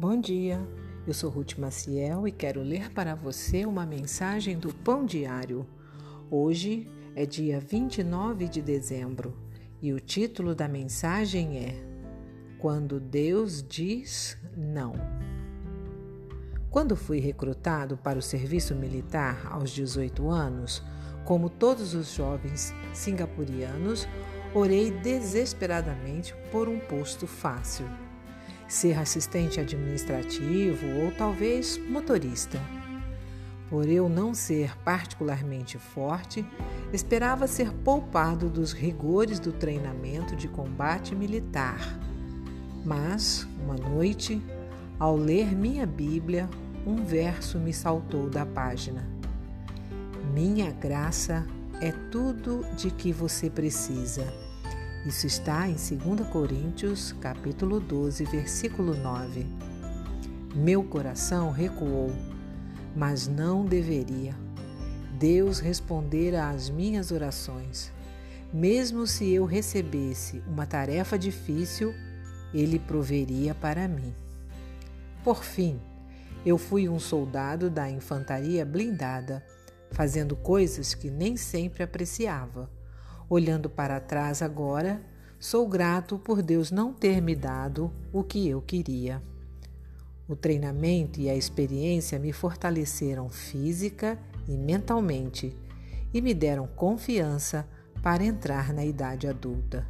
Bom dia, eu sou Ruth Maciel e quero ler para você uma mensagem do Pão Diário. Hoje é dia 29 de dezembro e o título da mensagem é Quando Deus diz não. Quando fui recrutado para o serviço militar aos 18 anos, como todos os jovens singapurianos, orei desesperadamente por um posto fácil ser assistente administrativo ou talvez motorista. Por eu não ser particularmente forte, esperava ser poupado dos rigores do treinamento de combate militar. Mas, uma noite, ao ler minha Bíblia, um verso me saltou da página. Minha graça é tudo de que você precisa isso está em 2 Coríntios, capítulo 12, versículo 9. Meu coração recuou, mas não deveria. Deus respondera às minhas orações. Mesmo se eu recebesse uma tarefa difícil, ele proveria para mim. Por fim, eu fui um soldado da infantaria blindada, fazendo coisas que nem sempre apreciava Olhando para trás agora, sou grato por Deus não ter me dado o que eu queria. O treinamento e a experiência me fortaleceram física e mentalmente e me deram confiança para entrar na idade adulta.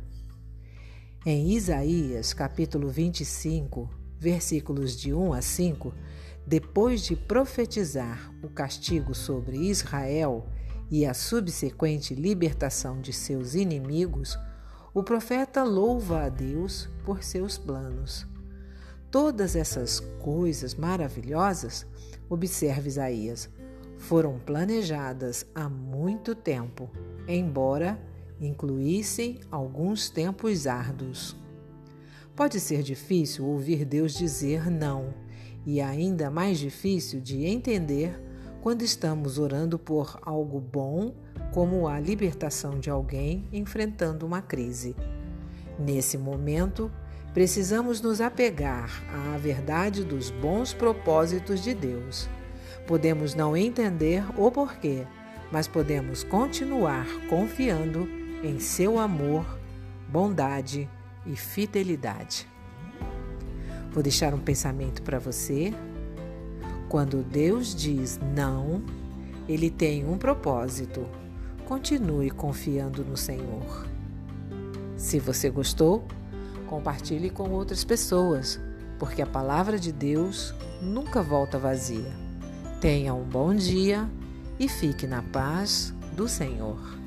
Em Isaías, capítulo 25, versículos de 1 a 5, depois de profetizar o castigo sobre Israel e a subsequente libertação de seus inimigos, o profeta louva a Deus por seus planos. Todas essas coisas maravilhosas, observe Isaías, foram planejadas há muito tempo, embora incluíssem alguns tempos árduos. Pode ser difícil ouvir Deus dizer não, e ainda mais difícil de entender quando estamos orando por algo bom, como a libertação de alguém enfrentando uma crise. Nesse momento, precisamos nos apegar à verdade dos bons propósitos de Deus. Podemos não entender o porquê, mas podemos continuar confiando em seu amor, bondade e fidelidade. Vou deixar um pensamento para você quando Deus diz não, ele tem um propósito. Continue confiando no Senhor. Se você gostou, compartilhe com outras pessoas, porque a palavra de Deus nunca volta vazia. Tenha um bom dia e fique na paz do Senhor.